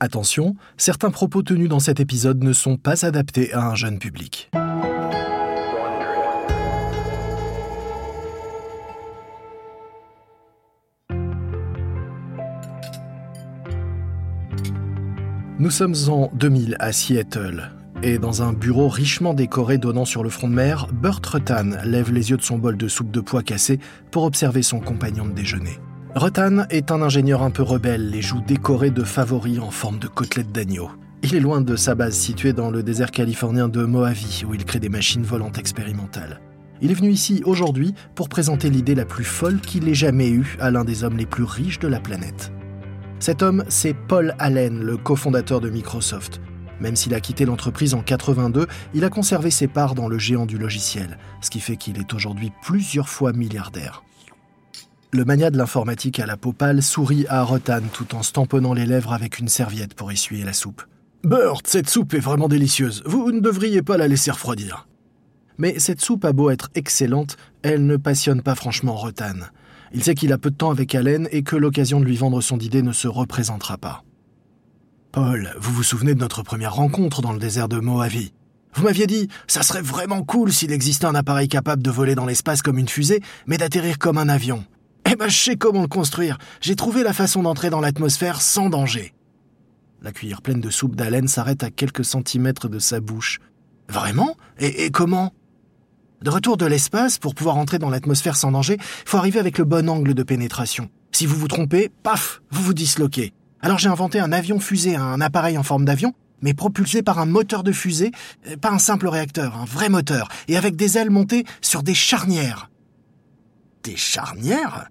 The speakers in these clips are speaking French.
Attention, certains propos tenus dans cet épisode ne sont pas adaptés à un jeune public. Nous sommes en 2000 à Seattle, et dans un bureau richement décoré donnant sur le front de mer, Burt Rutan lève les yeux de son bol de soupe de pois cassé pour observer son compagnon de déjeuner. Rutan est un ingénieur un peu rebelle, les joues décorées de favoris en forme de côtelettes d'agneau. Il est loin de sa base située dans le désert californien de Mojave, où il crée des machines volantes expérimentales. Il est venu ici aujourd'hui pour présenter l'idée la plus folle qu'il ait jamais eue à l'un des hommes les plus riches de la planète. Cet homme, c'est Paul Allen, le cofondateur de Microsoft. Même s'il a quitté l'entreprise en 82, il a conservé ses parts dans le géant du logiciel, ce qui fait qu'il est aujourd'hui plusieurs fois milliardaire. Le mania de l'informatique à la peau pâle sourit à Rotan tout en se tamponnant les lèvres avec une serviette pour essuyer la soupe. Burt, cette soupe est vraiment délicieuse. Vous ne devriez pas la laisser refroidir. Mais cette soupe a beau être excellente, elle ne passionne pas franchement Rotan. Il sait qu'il a peu de temps avec Allen et que l'occasion de lui vendre son idée ne se représentera pas. Paul, vous vous souvenez de notre première rencontre dans le désert de Mojave? Vous m'aviez dit, ça serait vraiment cool s'il existait un appareil capable de voler dans l'espace comme une fusée, mais d'atterrir comme un avion. Eh ben, je sais comment le construire. J'ai trouvé la façon d'entrer dans l'atmosphère sans danger. La cuillère pleine de soupe d'haleine s'arrête à quelques centimètres de sa bouche. Vraiment? Et, comment? De retour de l'espace, pour pouvoir entrer dans l'atmosphère sans danger, il faut arriver avec le bon angle de pénétration. Si vous vous trompez, paf, vous vous disloquez. Alors j'ai inventé un avion fusée, un appareil en forme d'avion, mais propulsé par un moteur de fusée, euh, pas un simple réacteur, un vrai moteur, et avec des ailes montées sur des charnières. Des charnières?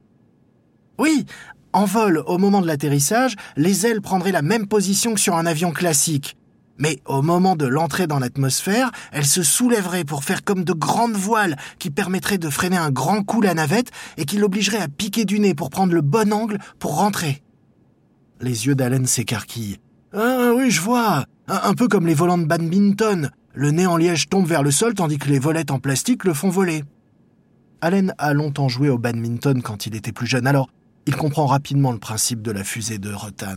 Oui, en vol, au moment de l'atterrissage, les ailes prendraient la même position que sur un avion classique. Mais au moment de l'entrée dans l'atmosphère, elles se soulèveraient pour faire comme de grandes voiles qui permettraient de freiner un grand coup la navette et qui l'obligeraient à piquer du nez pour prendre le bon angle pour rentrer. Les yeux d'Allen s'écarquillent. Ah oui, je vois. Un, un, peu comme les volants de badminton. Le nez en liège tombe vers le sol tandis que les volettes en plastique le font voler. Allen a longtemps joué au badminton quand il était plus jeune, alors il comprend rapidement le principe de la fusée de Rotan.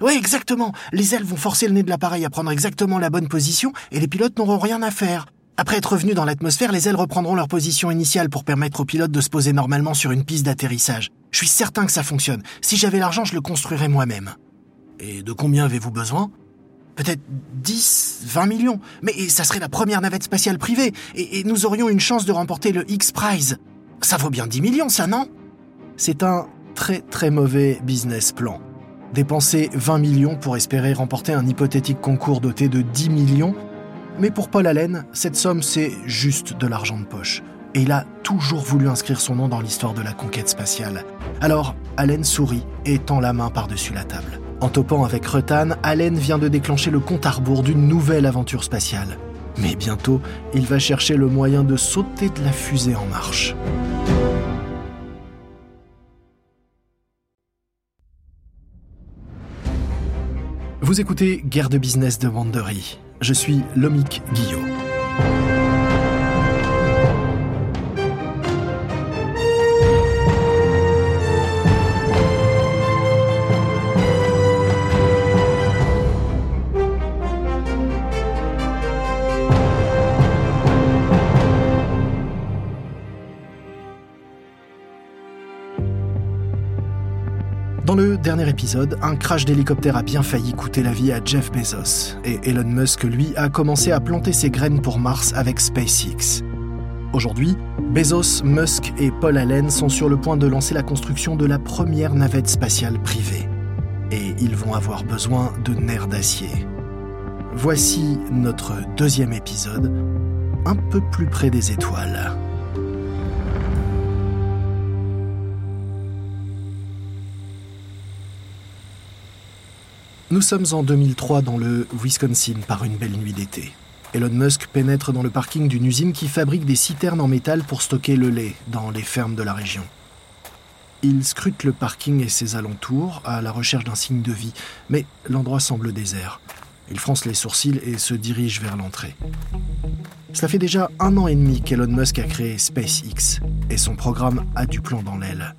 Oui, exactement. Les ailes vont forcer le nez de l'appareil à prendre exactement la bonne position et les pilotes n'auront rien à faire. Après être revenus dans l'atmosphère, les ailes reprendront leur position initiale pour permettre aux pilotes de se poser normalement sur une piste d'atterrissage. Je suis certain que ça fonctionne. Si j'avais l'argent, je le construirais moi-même. Et de combien avez-vous besoin? Peut-être 10, 20 millions. Mais ça serait la première navette spatiale privée et, nous aurions une chance de remporter le X-Prize. Ça vaut bien 10 millions, ça, non? C'est un très très mauvais business plan. Dépenser 20 millions pour espérer remporter un hypothétique concours doté de 10 millions, mais pour Paul Allen, cette somme c'est juste de l'argent de poche. Et il a toujours voulu inscrire son nom dans l'histoire de la conquête spatiale. Alors, Allen sourit et tend la main par-dessus la table. En topant avec Rutan, Allen vient de déclencher le compte à rebours d'une nouvelle aventure spatiale. Mais bientôt, il va chercher le moyen de sauter de la fusée en marche. Vous écoutez Guerre de business de Wandery. Je suis Lomik Guillot. Dernier épisode, un crash d'hélicoptère a bien failli coûter la vie à Jeff Bezos, et Elon Musk, lui, a commencé à planter ses graines pour Mars avec SpaceX. Aujourd'hui, Bezos, Musk et Paul Allen sont sur le point de lancer la construction de la première navette spatiale privée. Et ils vont avoir besoin de nerfs d'acier. Voici notre deuxième épisode, un peu plus près des étoiles. Nous sommes en 2003 dans le Wisconsin par une belle nuit d'été. Elon Musk pénètre dans le parking d'une usine qui fabrique des citernes en métal pour stocker le lait dans les fermes de la région. Il scrute le parking et ses alentours à la recherche d'un signe de vie, mais l'endroit semble désert. Il fronce les sourcils et se dirige vers l'entrée. Cela fait déjà un an et demi qu'Elon Musk a créé SpaceX, et son programme a du plomb dans l'aile.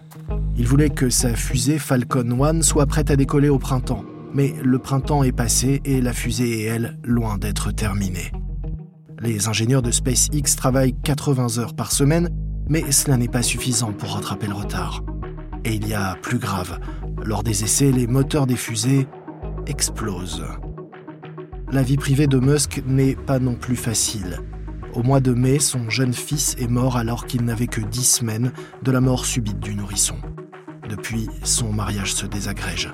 Il voulait que sa fusée Falcon 1 soit prête à décoller au printemps, Mais le printemps est passé et la fusée est, elle, loin d'être terminée. Les ingénieurs de SpaceX travaillent 80 heures par semaine, mais cela n'est pas suffisant pour rattraper le retard. Et il y a plus grave. Lors des essais, les moteurs des fusées explosent. La vie privée de Musk n'est pas non plus facile. Au mois de mai, son jeune fils est mort alors qu'il n'avait que 10 semaines de la mort subite du nourrisson. Depuis, son mariage se désagrège.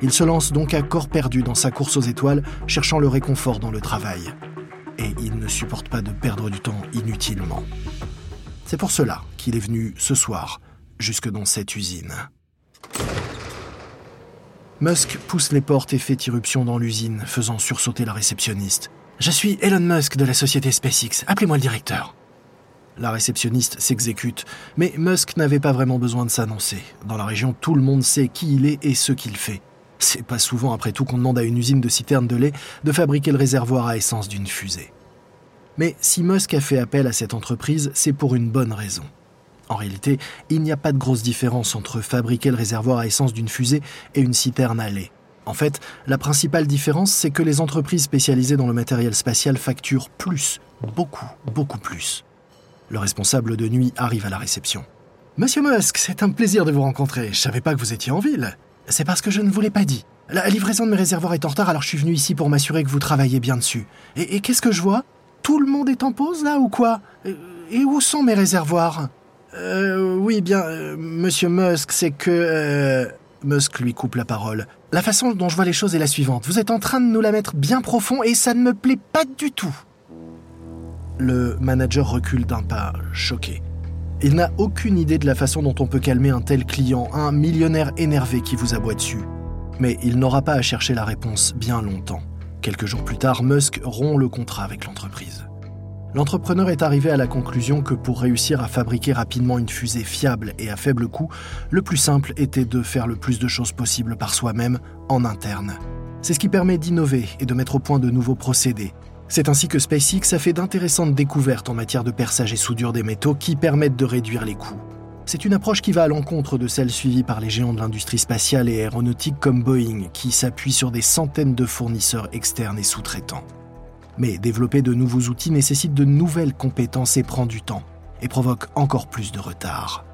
Il se lance donc à corps perdu dans sa course aux étoiles, cherchant le réconfort dans le travail. Et il ne supporte pas de perdre du temps inutilement. C'est pour cela qu'il est venu ce soir, jusque dans cette usine. Musk pousse les portes et fait irruption dans l'usine, faisant sursauter la réceptionniste. Je suis Elon Musk de la société SpaceX, appelez-moi le directeur. La réceptionniste s'exécute, mais Musk n'avait pas vraiment besoin de s'annoncer. Dans la région, tout le monde sait qui il est et ce qu'il fait. C'est pas souvent, après tout, qu'on demande à une usine de citernes de lait de fabriquer le réservoir à essence d'une fusée. Mais si Musk a fait appel à cette entreprise, c'est pour une bonne raison. En réalité, il n'y a pas de grosse différence entre fabriquer le réservoir à essence d'une fusée et une citerne à lait. En fait, la principale différence, c'est que les entreprises spécialisées dans le matériel spatial facturent plus, beaucoup, beaucoup plus. Le responsable de nuit arrive à la réception. Monsieur Musk, c'est un plaisir de vous rencontrer. Je savais pas que vous étiez en ville. C'est parce que je ne vous l'ai pas dit. La livraison de mes réservoirs est en retard, alors je suis venu ici pour m'assurer que vous travaillez bien dessus. Et, qu'est-ce que je vois? Tout le monde est en pause là ou quoi? Et où sont mes réservoirs? Euh, Oui, bien, euh, monsieur Musk, c'est que... Euh, Musk lui coupe la parole. La façon dont je vois les choses est la suivante. Vous êtes en train de nous la mettre bien profond et ça ne me plaît pas du tout. Le manager recule d'un pas, choqué. Il n'a aucune idée de la façon dont on peut calmer un tel client, un millionnaire énervé qui vous aboie dessus. Mais il n'aura pas à chercher la réponse bien longtemps. Quelques jours plus tard, Musk rompt le contrat avec l'entreprise. L'entrepreneur est arrivé à la conclusion que pour réussir à fabriquer rapidement une fusée fiable et à faible coût, le plus simple était de faire le plus de choses possible par soi-même, en interne. C'est ce qui permet d'innover et de mettre au point de nouveaux procédés, c'est ainsi que SpaceX a fait d'intéressantes découvertes en matière de perçage et soudure des métaux qui permettent de réduire les coûts. C'est une approche qui va à l'encontre de celle suivie par les géants de l'industrie spatiale et aéronautique comme Boeing, qui s'appuient sur des centaines de fournisseurs externes et sous-traitants. Mais développer de nouveaux outils nécessite de nouvelles compétences et prend du temps, et provoque encore plus de retard.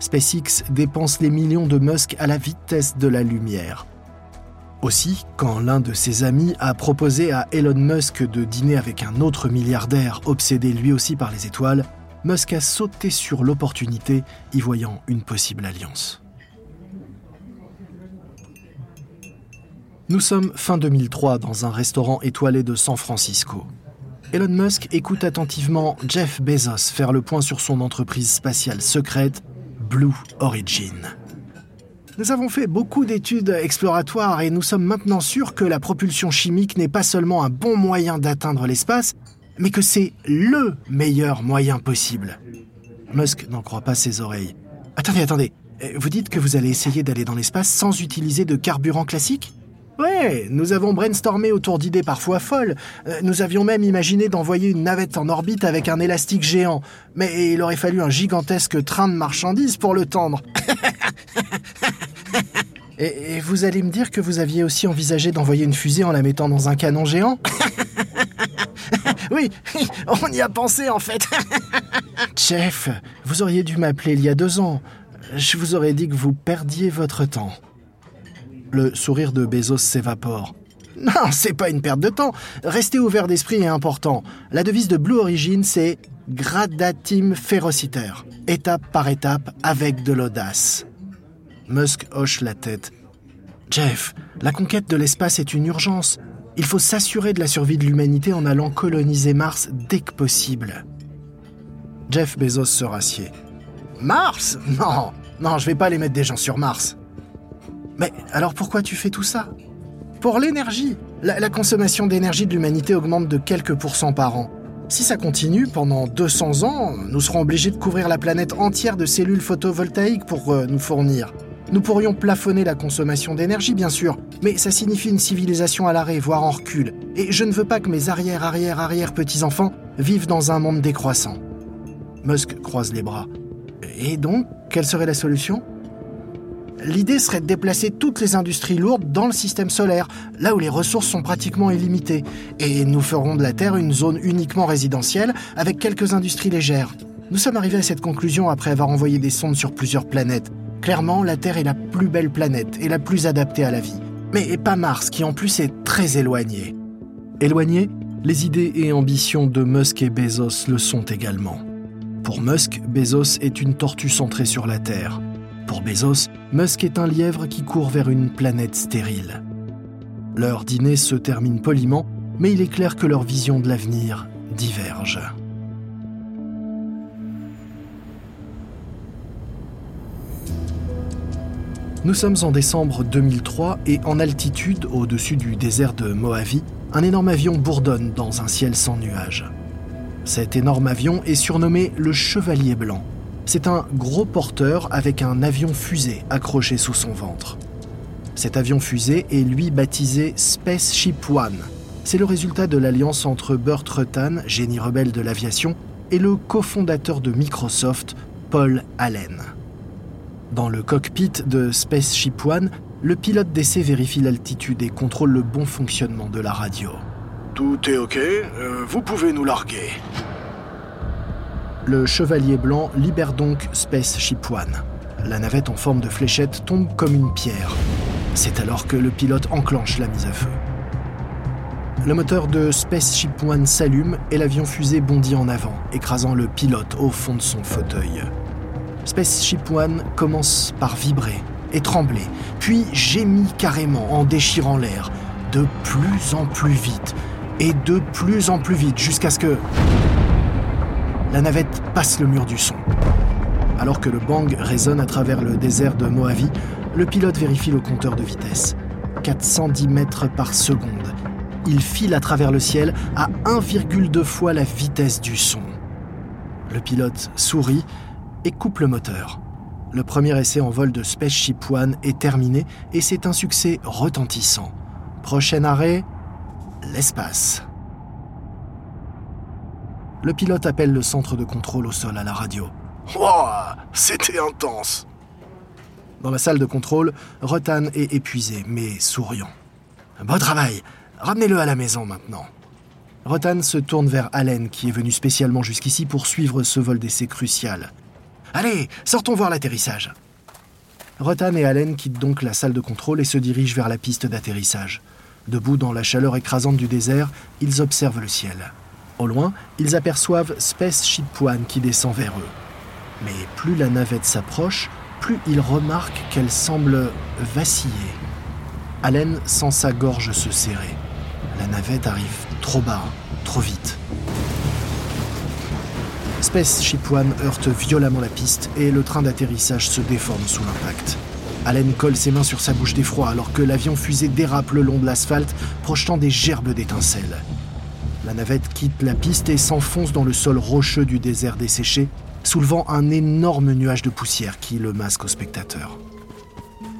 SpaceX dépense les millions de Musk à la vitesse de la lumière, aussi, quand l'un de ses amis a proposé à Elon Musk de dîner avec un autre milliardaire obsédé lui aussi par les étoiles, Musk a sauté sur l'opportunité, y voyant une possible alliance. Nous sommes fin 2003 dans un restaurant étoilé de San Francisco. Elon Musk écoute attentivement Jeff Bezos faire le point sur son entreprise spatiale secrète, Blue Origin. Nous avons fait beaucoup d'études exploratoires et nous sommes maintenant sûrs que la propulsion chimique n'est pas seulement un bon moyen d'atteindre l'espace, mais que c'est LE meilleur moyen possible. Musk n'en croit pas ses oreilles. Attendez, attendez. Vous dites que vous allez essayer d'aller dans l'espace sans utiliser de carburant classique? Ouais, nous avons brainstormé autour d'idées parfois folles. Euh, nous avions même imaginé d'envoyer une navette en orbite avec un élastique géant. Mais il aurait fallu un gigantesque train de marchandises pour le tendre. et, vous allez me dire que vous aviez aussi envisagé d'envoyer une fusée en la mettant dans un canon géant Oui, on y a pensé en fait. Chef, vous auriez dû m'appeler il y a deux ans. Je vous aurais dit que vous perdiez votre temps. Le sourire de Bezos s'évapore. Non, c'est pas une perte de temps. Rester ouvert d'esprit est important. La devise de Blue Origin, c'est gradatim ferociter. Étape par étape, avec de l'audace. Musk hoche la tête. Jeff, la conquête de l'espace est une urgence. Il faut s'assurer de la survie de l'humanité en allant coloniser Mars dès que possible. Jeff Bezos se rassied. Mars? Non, non, je vais pas aller mettre des gens sur Mars. Mais alors pourquoi tu fais tout ça? Pour l'énergie. La, consommation d'énergie de l'humanité augmente de quelques pourcents par an. Si ça continue pendant 200 ans, nous serons obligés de couvrir la planète entière de cellules photovoltaïques pour euh, nous fournir. Nous pourrions plafonner la consommation d'énergie, bien sûr, mais ça signifie une civilisation à l'arrêt, voire en recul. Et je ne veux pas que mes arrière-arrière-arrière-petits-enfants vivent dans un monde décroissant. Musk croise les bras. Et donc, quelle serait la solution? L'idée serait de déplacer toutes les industries lourdes dans le système solaire, là où les ressources sont pratiquement illimitées. Et nous ferons de la Terre une zone uniquement résidentielle avec quelques industries légères. Nous sommes arrivés à cette conclusion après avoir envoyé des sondes sur plusieurs planètes. Clairement, la Terre est la plus belle planète et la plus adaptée à la vie. Mais pas Mars, qui en plus est très éloigné. Éloigné, les idées et ambitions de Musk et Bezos le sont également. Pour Musk, Bezos est une tortue centrée sur la Terre. Pour Bezos, Musk est un lièvre qui court vers une planète stérile. Leur dîner se termine poliment, mais il est clair que leurs visions de l'avenir divergent. Nous sommes en décembre 2003 et en altitude, au-dessus du désert de Mojave, un énorme avion bourdonne dans un ciel sans nuages. Cet énorme avion est surnommé le Chevalier Blanc. C'est un gros porteur avec un avion fusée accroché sous son ventre. Cet avion fusée est lui baptisé Spaceship One. C'est le résultat de l'alliance entre Burt Rutan, génie rebelle de l'aviation, et le cofondateur de Microsoft, Paul Allen. Dans le cockpit de Spaceship One, le pilote d'essai vérifie l'altitude et contrôle le bon fonctionnement de la radio. Tout est ok, euh, vous pouvez nous larguer. Le chevalier blanc libère donc Spaceship One. La navette en forme de fléchette tombe comme une pierre. C'est alors que le pilote enclenche la mise à feu. Le moteur de Spaceship One s'allume et l'avion fusée bondit en avant, écrasant le pilote au fond de son fauteuil. Spaceship One commence par vibrer et trembler, puis gémit carrément en déchirant l'air, de plus en plus vite, et de plus en plus vite, jusqu'à ce que la navette passe le mur du son. Alors que le bang résonne à travers le désert de Mojave, le pilote vérifie le compteur de vitesse. 410 mètres par seconde. Il file à travers le ciel à 1,2 fois la vitesse du son. Le pilote sourit et coupe le moteur. Le premier essai en vol de Spaceship One est terminé et c'est un succès retentissant. Prochain arrêt, l'espace. Le pilote appelle le centre de contrôle au sol à la radio. Wow, c'était intense. Dans la salle de contrôle, Rotan est épuisé, mais souriant. Bon travail, ramenez-le à la maison maintenant. Rotan se tourne vers Allen, qui est venu spécialement jusqu'ici pour suivre ce vol d'essai crucial. Allez, sortons voir l'atterrissage. Rotan et Allen quittent donc la salle de contrôle et se dirigent vers la piste d'atterrissage. Debout dans la chaleur écrasante du désert, ils observent le ciel. Au loin, ils aperçoivent Spaceship One qui descend vers eux. Mais plus la navette s'approche, plus ils remarquent qu'elle semble vaciller. Allen sent sa gorge se serrer. La navette arrive trop bas, trop vite. Spaceship One heurte violemment la piste et le train d'atterrissage se déforme sous l'impact. Allen colle ses mains sur sa bouche d'effroi alors que l'avion fusée dérape le long de l'asphalte, projetant des gerbes d'étincelles. La navette quitte la piste et s'enfonce dans le sol rocheux du désert desséché, soulevant un énorme nuage de poussière qui le masque aux spectateurs.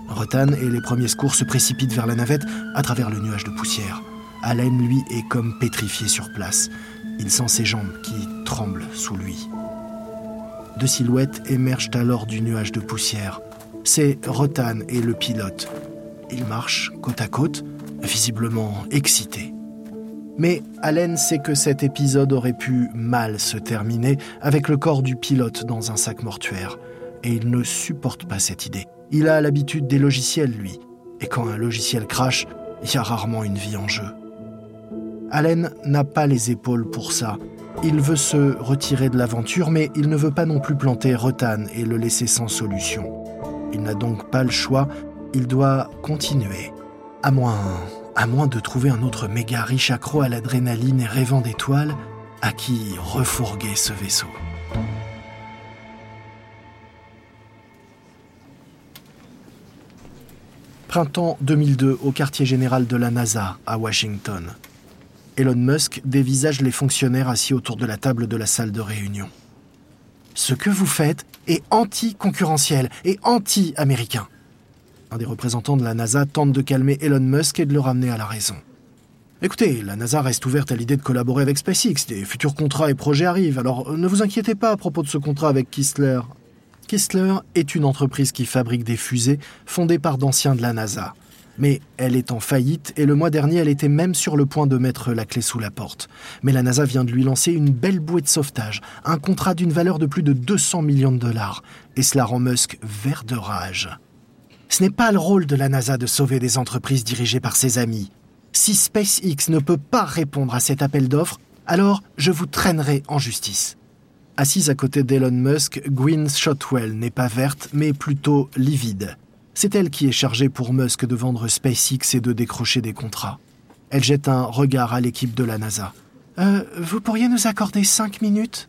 Rotan et les premiers secours se précipitent vers la navette à travers le nuage de poussière. Allen, lui, est comme pétrifié sur place. Il sent ses jambes qui tremblent sous lui. Deux silhouettes émergent alors du nuage de poussière. C'est Rotan et le pilote. Ils marchent côte à côte, visiblement excités. Mais Allen sait que cet épisode aurait pu mal se terminer avec le corps du pilote dans un sac mortuaire. Et il ne supporte pas cette idée. Il a l'habitude des logiciels, lui. Et quand un logiciel crache, il y a rarement une vie en jeu. Allen n'a pas les épaules pour ça. Il veut se retirer de l'aventure, mais il ne veut pas non plus planter Rotan et le laisser sans solution. Il n'a donc pas le choix, il doit continuer. À moins, à moins de trouver un autre méga riche accro à l'adrénaline et rêvant d'étoiles, à qui refourguer ce vaisseau. Printemps 2002 au quartier général de la NASA à Washington. Elon Musk dévisage les fonctionnaires assis autour de la table de la salle de réunion. Ce que vous faites est anti-concurrentiel et anti-américain. Un des représentants de la NASA tente de calmer Elon Musk et de le ramener à la raison. Écoutez, la NASA reste ouverte à l'idée de collaborer avec SpaceX. Des futurs contrats et projets arrivent, alors ne vous inquiétez pas à propos de ce contrat avec Kistler. Kistler est une entreprise qui fabrique des fusées fondée par d'anciens de la NASA. Mais elle est en faillite et le mois dernier, elle était même sur le point de mettre la clé sous la porte. Mais la NASA vient de lui lancer une belle bouée de sauvetage, un contrat d'une valeur de plus de 200 millions de dollars. Et cela rend Musk vert de rage. Ce n'est pas le rôle de la NASA de sauver des entreprises dirigées par ses amis. Si SpaceX ne peut pas répondre à cet appel d'offres, alors je vous traînerai en justice. Assise à côté d'Elon Musk, Gwynne Shotwell n'est pas verte, mais plutôt livide. C'est elle qui est chargée pour Musk de vendre SpaceX et de décrocher des contrats. Elle jette un regard à l'équipe de la NASA. Euh, vous pourriez nous accorder cinq minutes?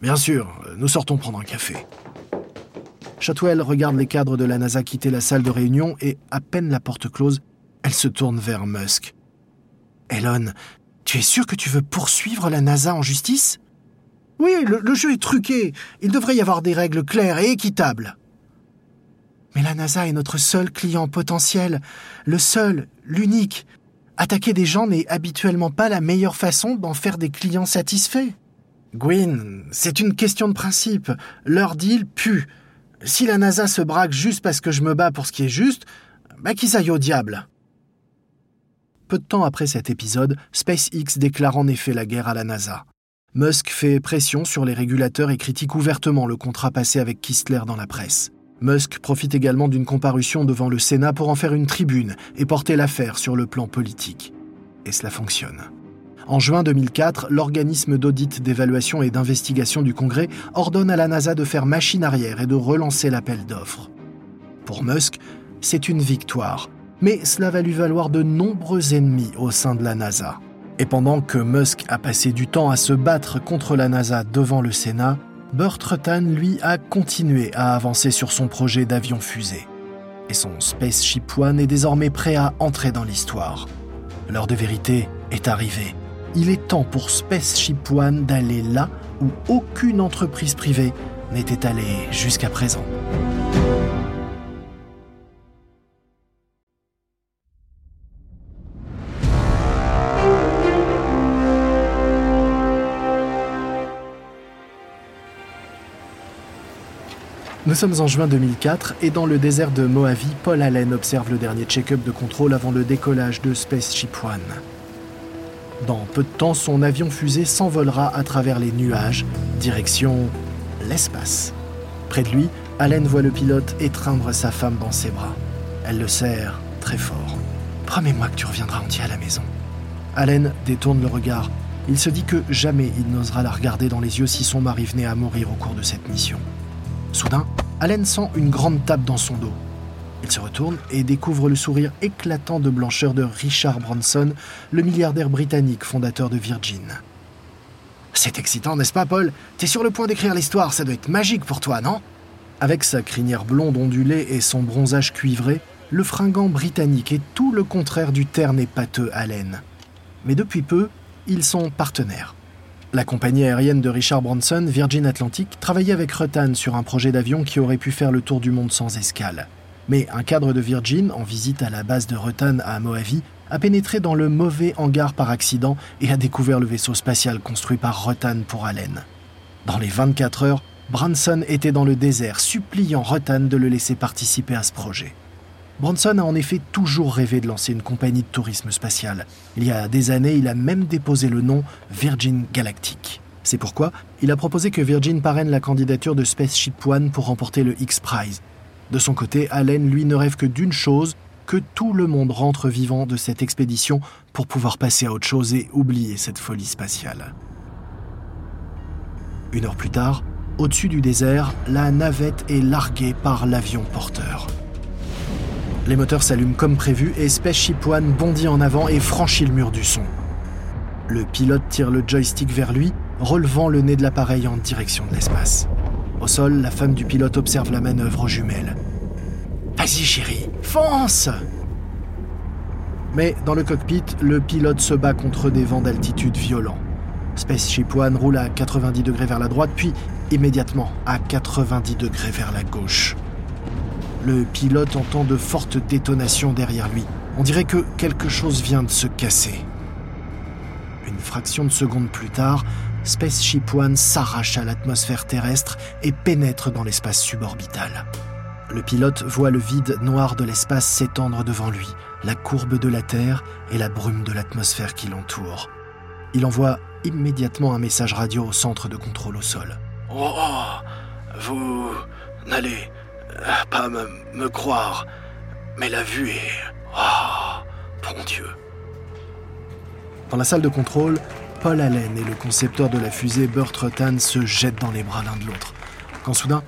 Bien sûr, nous sortons prendre un café. Shotwell regarde les cadres de la NASA quitter la salle de réunion et, à peine la porte close, elle se tourne vers Musk. Elon, tu es sûr que tu veux poursuivre la NASA en justice? Oui, le jeu est truqué. Il devrait y avoir des règles claires et équitables. Mais la NASA est notre seul client potentiel, le seul, l'unique. Attaquer des gens n'est habituellement pas la meilleure façon d'en faire des clients satisfaits. Gwyn, c'est une question de principe. Leur deal pue. Si la NASA se braque juste parce que je me bats pour ce qui est juste, bah qu'ils aillent au diable. Peu de temps après cet épisode, SpaceX déclare en effet la guerre à la NASA. Musk fait pression sur les régulateurs et critique ouvertement le contrat passé avec Kistler dans la presse. Musk profite également d'une comparution devant le Sénat pour en faire une tribune et porter l'affaire sur le plan politique. Et cela fonctionne. En juin 2004, l'organisme d'audit, d'évaluation et d'investigation du Congrès ordonne à la NASA de faire machine arrière et de relancer l'appel d'offres. Pour Musk, c'est une victoire, mais cela va lui valoir de nombreux ennemis au sein de la NASA. Et pendant que Musk a passé du temps à se battre contre la NASA devant le Sénat, Burt Rutan, lui, a continué à avancer sur son projet d'avion-fusée. Et son Spaceship One est désormais prêt à entrer dans l'histoire. L'heure de vérité est arrivée. Il est temps pour Spaceship One d'aller là où aucune entreprise privée n'était allée jusqu'à présent. Sommes en juin 2004 et dans le désert de Mojave, Paul Allen observe le dernier check-up de contrôle avant le décollage de Spaceship One. Dans peu de temps, son avion fusée s'envolera à travers les nuages, direction l'espace. Près de lui, Allen voit le pilote étreindre sa femme dans ses bras. Elle le serre très fort. Promets-moi que tu reviendras entier à la maison. Allen détourne le regard. Il se dit que jamais il n'osera la regarder dans les yeux si son mari venait à mourir au cours de cette mission. Soudain, Allen sent une grande tape dans son dos. Il se retourne et découvre le sourire éclatant de blancheur de Richard Branson, le milliardaire britannique fondateur de Virgin. C'est excitant, n'est-ce pas, Paul? T'es sur le point d'écrire l'histoire, ça doit être magique pour toi, non? Avec sa crinière blonde ondulée et son bronzage cuivré, le fringant britannique est tout le contraire du terne et pâteux Allen. Mais depuis peu, ils sont partenaires. La compagnie aérienne de Richard Branson, Virgin Atlantic, travaillait avec Rutan sur un projet d'avion qui aurait pu faire le tour du monde sans escale. Mais un cadre de Virgin, en visite à la base de Rutan à Mojave, a pénétré dans le mauvais hangar par accident et a découvert le vaisseau spatial construit par Rutan pour Allen. Dans les 24 heures, Branson était dans le désert, suppliant Rutan de le laisser participer à ce projet. Branson a en effet toujours rêvé de lancer une compagnie de tourisme spatial. Il y a des années, il a même déposé le nom Virgin Galactic. C'est pourquoi il a proposé que Virgin parraine la candidature de Spaceship One pour remporter le X-Prize. De son côté, Allen, lui, ne rêve que d'une chose, que tout le monde rentre vivant de cette expédition pour pouvoir passer à autre chose et oublier cette folie spatiale. Une heure plus tard, au-dessus du désert, la navette est larguée par l'avion porteur. Les moteurs s'allument comme prévu et Spaceship One bondit en avant et franchit le mur du son. Le pilote tire le joystick vers lui, relevant le nez de l'appareil en direction de l'espace. Au sol, la femme du pilote observe la manœuvre aux jumelles. Vas-y chérie, fonce Mais dans le cockpit, le pilote se bat contre des vents d'altitude violents. Spaceship One roule à 90 degrés vers la droite, puis immédiatement à 90 degrés vers la gauche. Le pilote entend de fortes détonations derrière lui. On dirait que quelque chose vient de se casser. Une fraction de seconde plus tard, Spaceship One s'arrache à l'atmosphère terrestre et pénètre dans l'espace suborbital. Le pilote voit le vide noir de l'espace s'étendre devant lui, la courbe de la Terre et la brume de l'atmosphère qui l'entoure. Il envoie immédiatement un message radio au centre de contrôle au sol. Oh, oh vous n'allez pas me, me, croire, mais la vue est... Oh, bon Dieu. Dans la salle de contrôle, Paul Allen et le concepteur de la fusée Burt Rutan se jettent dans les bras l'un de l'autre, quand soudain,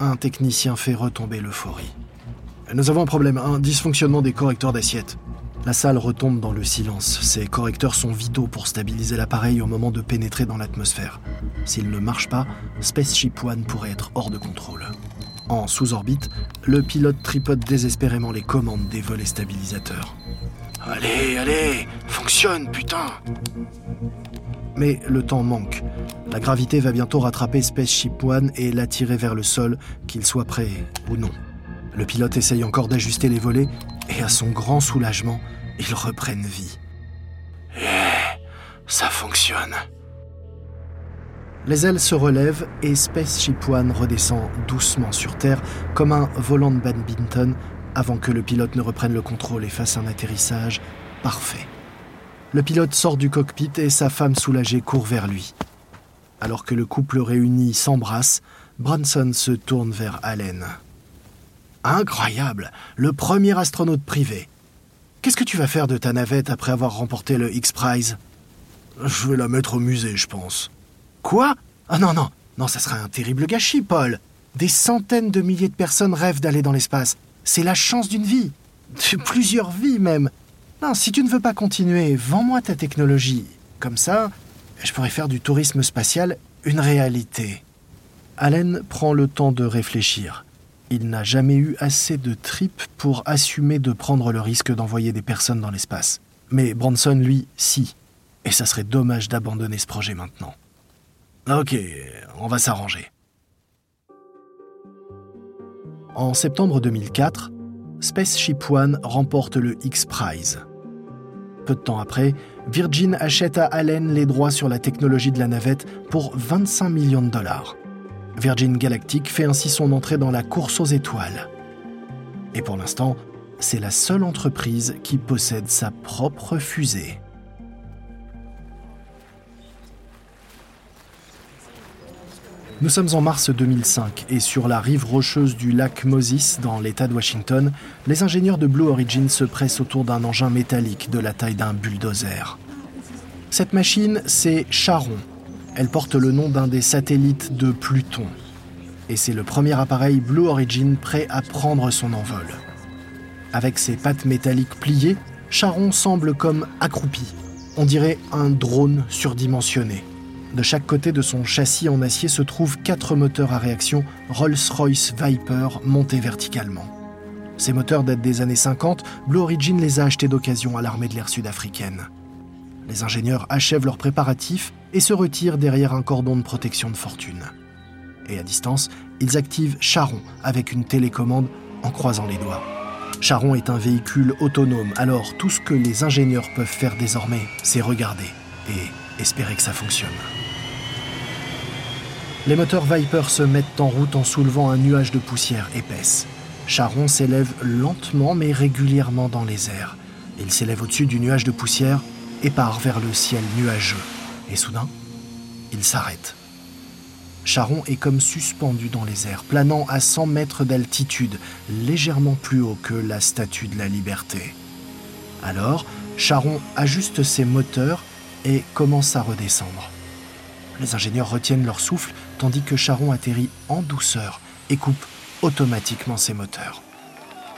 un technicien fait retomber l'euphorie. Nous avons un problème, un dysfonctionnement des correcteurs d'assiette. La salle retombe dans le silence. Ces correcteurs sont vitaux pour stabiliser l'appareil au moment de pénétrer dans l'atmosphère. S'ils ne marchent pas, Spaceship One pourrait être hors de contrôle. En sous-orbite, le pilote tripote désespérément les commandes des volets stabilisateurs. Allez, allez, fonctionne, putain Mais le temps manque. La gravité va bientôt rattraper Spaceship One et l'attirer vers le sol, qu'il soit prêt ou non. Le pilote essaye encore d'ajuster les volets, et à son grand soulagement, ils reprennent vie. Eh, ça fonctionne. Les ailes se relèvent et Spaceship One redescend doucement sur Terre comme un volant de badminton avant que le pilote ne reprenne le contrôle et fasse un atterrissage parfait. Le pilote sort du cockpit et sa femme soulagée court vers lui. Alors que le couple réuni s'embrasse, Branson se tourne vers Allen. Incroyable Le premier astronaute privé. Qu'est-ce que tu vas faire de ta navette après avoir remporté le X-Prize? Je vais la mettre au musée, je pense. Quoi? Ah non, non, non, ça serait un terrible gâchis, Paul. Des centaines de milliers de personnes rêvent d'aller dans l'espace. C'est la chance d'une vie. De plusieurs vies même. Non, si tu ne veux pas continuer, vends-moi ta technologie. Comme ça, je pourrais faire du tourisme spatial une réalité. Allen prend le temps de réfléchir. Il n'a jamais eu assez de tripes pour assumer de prendre le risque d'envoyer des personnes dans l'espace. Mais Branson, lui, si. Et ça serait dommage d'abandonner ce projet maintenant. Ok, on va s'arranger. En septembre 2004, Spaceship One remporte le X-Prize. Peu de temps après, Virgin achète à Allen les droits sur la technologie de la navette pour 25 millions de dollars. Virgin Galactic fait ainsi son entrée dans la course aux étoiles. Et pour l'instant, c'est la seule entreprise qui possède sa propre fusée. Nous sommes en mars 2005 et sur la rive rocheuse du lac Moses dans l'État de Washington, les ingénieurs de Blue Origin se pressent autour d'un engin métallique de la taille d'un bulldozer. Cette machine, c'est Charon, elle porte le nom d'un des satellites de Pluton. Et c'est le premier appareil Blue Origin prêt à prendre son envol. Avec ses pattes métalliques pliées, Charon semble comme accroupi. On dirait un drone surdimensionné. De chaque côté de son châssis en acier se trouvent quatre moteurs à réaction Rolls-Royce Viper montés verticalement. Ces moteurs datent des années 50, Blue Origin les a achetés d'occasion à l'armée de l'air sud-africaine. Les ingénieurs achèvent leurs préparatifs et se retirent derrière un cordon de protection de fortune. Et à distance, ils activent Charon avec une télécommande en croisant les doigts. Charon est un véhicule autonome, alors tout ce que les ingénieurs peuvent faire désormais, c'est regarder et espérer que ça fonctionne. Les moteurs Viper se mettent en route en soulevant un nuage de poussière épaisse. Charon s'élève lentement mais régulièrement dans les airs. Il s'élève au-dessus du nuage de poussière et part vers le ciel nuageux. Et soudain, il s'arrête. Charon est comme suspendu dans les airs, planant à 100 mètres d'altitude, légèrement plus haut que la statue de la liberté. Alors, Charon ajuste ses moteurs et commence à redescendre. Les ingénieurs retiennent leur souffle tandis que Charon atterrit en douceur et coupe automatiquement ses moteurs.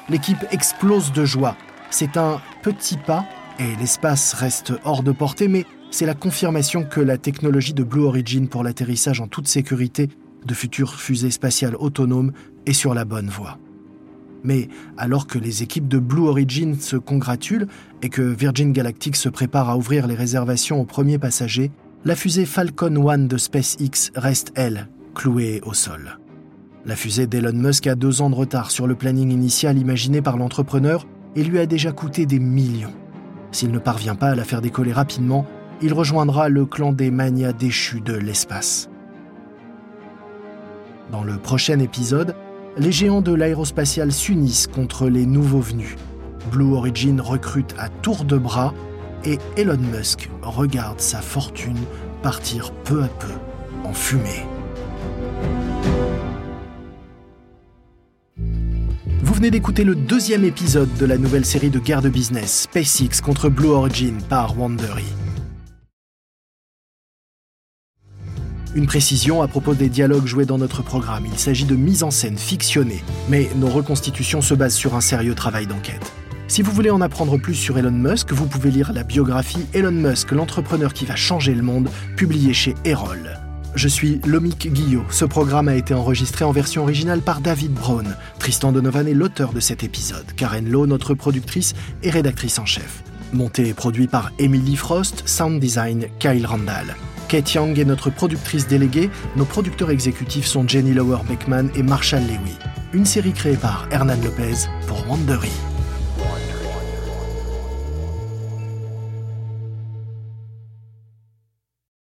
L'équipe explose de joie. C'est un petit pas et l'espace reste hors de portée, mais c'est la confirmation que la technologie de Blue Origin pour l'atterrissage en toute sécurité de futures fusées spatiales autonomes est sur la bonne voie. Mais alors que les équipes de Blue Origin se congratulent et que Virgin Galactic se prépare à ouvrir les réservations aux premiers passagers, la fusée Falcon 1 de SpaceX reste, elle, clouée au sol. La fusée d'Elon Musk a deux ans de retard sur le planning initial imaginé par l'entrepreneur et lui a déjà coûté des millions. S'il ne parvient pas à la faire décoller rapidement, il rejoindra le clan des manias déchus de l'espace. Dans le prochain épisode, les géants de l'aérospatial s'unissent contre les nouveaux venus. Blue Origin recrute à tour de bras et Elon Musk regarde sa fortune partir peu à peu en fumée. Vous venez d'écouter le deuxième épisode de la nouvelle série de guerre de business SpaceX contre Blue Origin par Wandery. Une précision à propos des dialogues joués dans notre programme. Il s'agit de mise en scène fictionnée, mais nos reconstitutions se basent sur un sérieux travail d'enquête. Si vous voulez en apprendre plus sur Elon Musk, vous pouvez lire la biographie Elon Musk, l'entrepreneur qui va changer le monde, publiée chez Erol. Je suis Lomik Guillot. Ce programme a été enregistré en version originale par David Brown. Tristan Donovan est l'auteur de cet épisode. Karen Lowe, notre productrice et rédactrice en chef. Monté et produit par Emily Frost, sound design Kyle Randall. Kate Young est notre productrice déléguée. Nos producteurs exécutifs sont Jenny Lower Beckman et Marshall Lewy. Une série créée par Hernan Lopez pour Wandery.